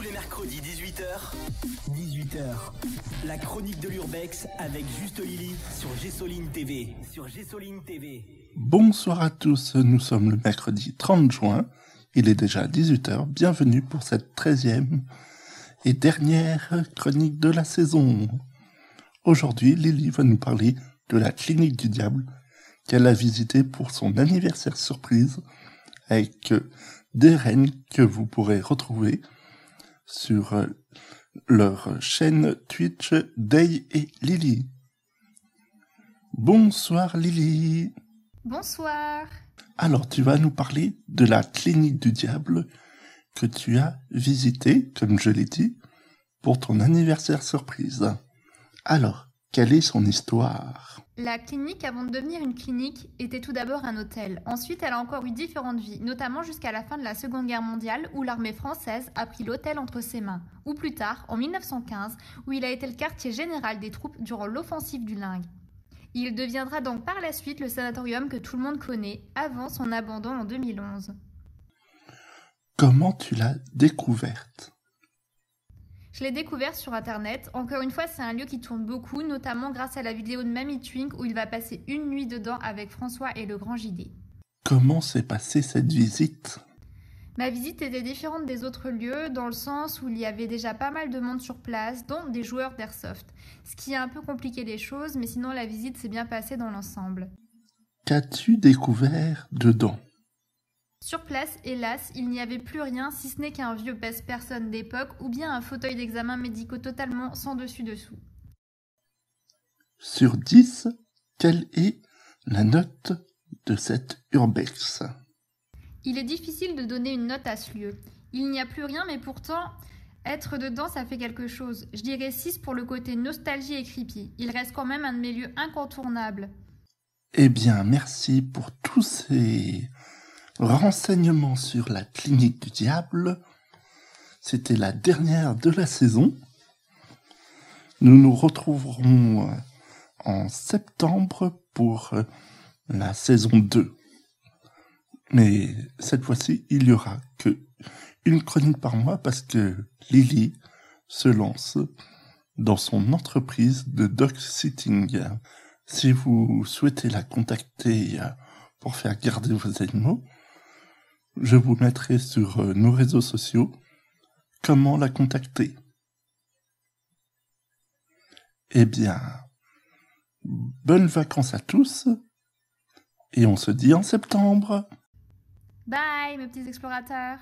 Tous les mercredis 18h. 18h. La chronique de l'Urbex avec Juste Lily sur Gessoline TV. Sur Gessoline TV. Bonsoir à tous, nous sommes le mercredi 30 juin. Il est déjà 18h. Bienvenue pour cette 13e et dernière chronique de la saison. Aujourd'hui, Lily va nous parler de la clinique du diable qu'elle a visitée pour son anniversaire surprise avec des reines que vous pourrez retrouver sur euh, leur chaîne Twitch Day et Lily. Bonsoir Lily. Bonsoir. Alors tu vas nous parler de la clinique du diable que tu as visitée, comme je l'ai dit, pour ton anniversaire surprise. Alors, quelle est son histoire? La clinique, avant de devenir une clinique, était tout d'abord un hôtel. Ensuite, elle a encore eu différentes vies, notamment jusqu'à la fin de la Seconde Guerre mondiale, où l'armée française a pris l'hôtel entre ses mains. Ou plus tard, en 1915, où il a été le quartier général des troupes durant l'offensive du Lingue. Il deviendra donc par la suite le sanatorium que tout le monde connaît, avant son abandon en 2011. Comment tu l'as découverte? Je l'ai découvert sur internet. Encore une fois, c'est un lieu qui tourne beaucoup, notamment grâce à la vidéo de Mamie Twink où il va passer une nuit dedans avec François et le grand JD. Comment s'est passée cette visite? Ma visite était différente des autres lieux dans le sens où il y avait déjà pas mal de monde sur place, dont des joueurs d'airsoft. Ce qui a un peu compliqué les choses, mais sinon la visite s'est bien passée dans l'ensemble. Qu'as-tu découvert dedans? Sur place, hélas, il n'y avait plus rien si ce n'est qu'un vieux pèse-personne d'époque ou bien un fauteuil d'examen médicaux totalement sans dessus-dessous. Sur 10, quelle est la note de cette urbex? Il est difficile de donner une note à ce lieu. Il n'y a plus rien, mais pourtant, être dedans, ça fait quelque chose. Je dirais 6 pour le côté nostalgie et creepy. Il reste quand même un de mes lieux incontournables. Eh bien, merci pour tous ces Renseignements sur la clinique du diable. C'était la dernière de la saison. Nous nous retrouverons euh, en septembre pour euh, la saison 2. Mais cette fois-ci, il y aura que une chronique par mois parce que Lily se lance dans son entreprise de dog sitting. Si vous souhaitez la contacter euh, pour faire garder vos animaux, je vous mettrai sur euh, nos réseaux sociaux comment la contacter? Eh bien, bonnes vacances à tous et on se dit en septembre. Bye mes petits explorateurs